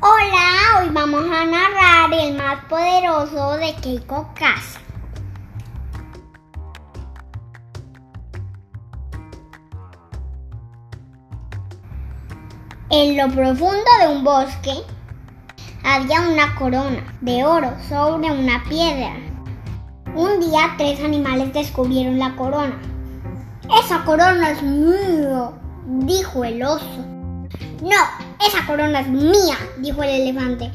hoy vamos a narrar el más poderoso de Keiko Casa. En lo profundo de un bosque había una corona de oro sobre una piedra. Un día tres animales descubrieron la corona. Esa corona es mía, dijo el oso. No, esa corona es mía, dijo el elefante.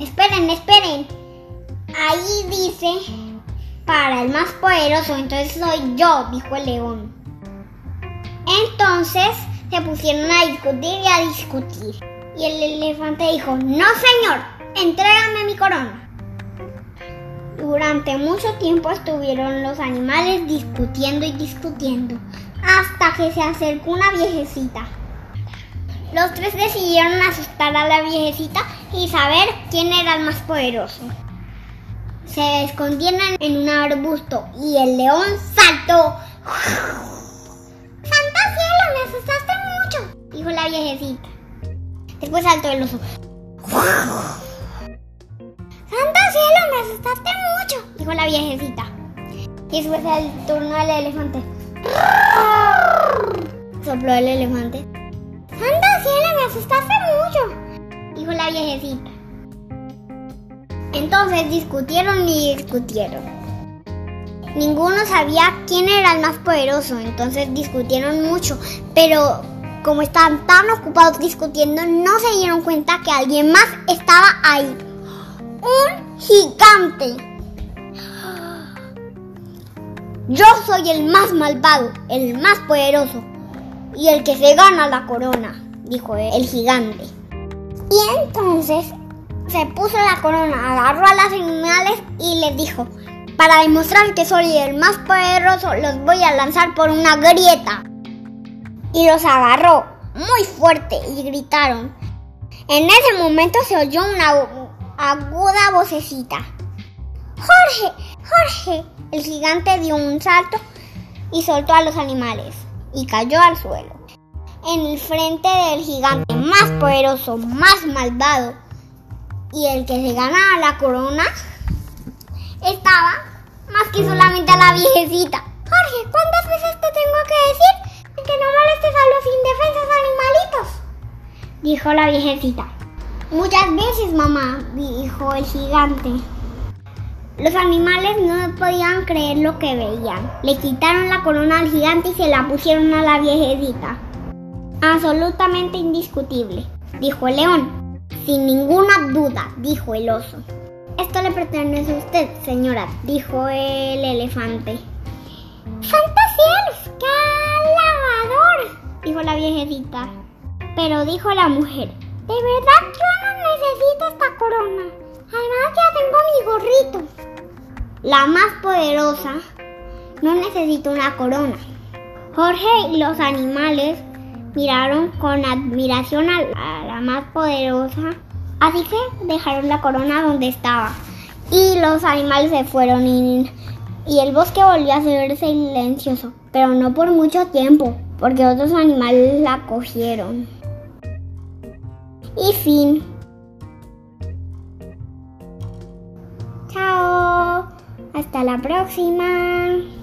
Esperen, esperen. Ahí dice, para el más poderoso, entonces soy yo, dijo el león. Entonces se pusieron a discutir y a discutir. Y el elefante dijo, no señor, entrégame mi corona. Durante mucho tiempo estuvieron los animales discutiendo y discutiendo, hasta que se acercó una viejecita. Los tres decidieron asustar a la viejecita y saber quién era el más poderoso. Se escondieron en un arbusto y el león saltó. ¡Santa cielo! ¡Me asustaste mucho! dijo la viejecita. Después saltó el oso. ¡Santa cielo! ¡Me asustaste mucho! dijo la viejecita. Y después el turno del elefante. Sopló el elefante. ¡Santa cielo! ¡Me asustaste mucho! dijo la viejecita. Entonces discutieron y discutieron. Ninguno sabía quién era el más poderoso, entonces discutieron mucho, pero como estaban tan ocupados discutiendo, no se dieron cuenta que alguien más estaba ahí. Un gigante. Yo soy el más malvado, el más poderoso y el que se gana la corona, dijo el gigante. Y entonces se puso la corona, agarró a las animales y les dijo, para demostrar que soy el más poderoso, los voy a lanzar por una grieta. Y los agarró muy fuerte y gritaron. En ese momento se oyó una aguda vocecita. Jorge, Jorge. El gigante dio un salto y soltó a los animales y cayó al suelo. En el frente del gigante más poderoso, más malvado y el que se ganaba la corona estaba más que solamente la viejecita. Jorge, ¿cuántas veces te tengo que decir que no molestes a los indefensos animalitos? Dijo la viejecita. Muchas veces, mamá, dijo el gigante. Los animales no podían creer lo que veían. Le quitaron la corona al gigante y se la pusieron a la viejecita. Absolutamente indiscutible, dijo el león. Sin ninguna duda, dijo el oso. Esto le pertenece a usted, señora, dijo el elefante. ¡Santa cielos! ¡Qué lavador! dijo la viejecita. Pero dijo la mujer, de verdad yo no necesito esta corona. Además ya tengo mi gorrito. La más poderosa no necesita una corona. Jorge y los animales miraron con admiración a la más poderosa, así que dejaron la corona donde estaba. Y los animales se fueron y, y el bosque volvió a ser silencioso, pero no por mucho tiempo, porque otros animales la cogieron. Y fin. Chao. Hasta la próxima.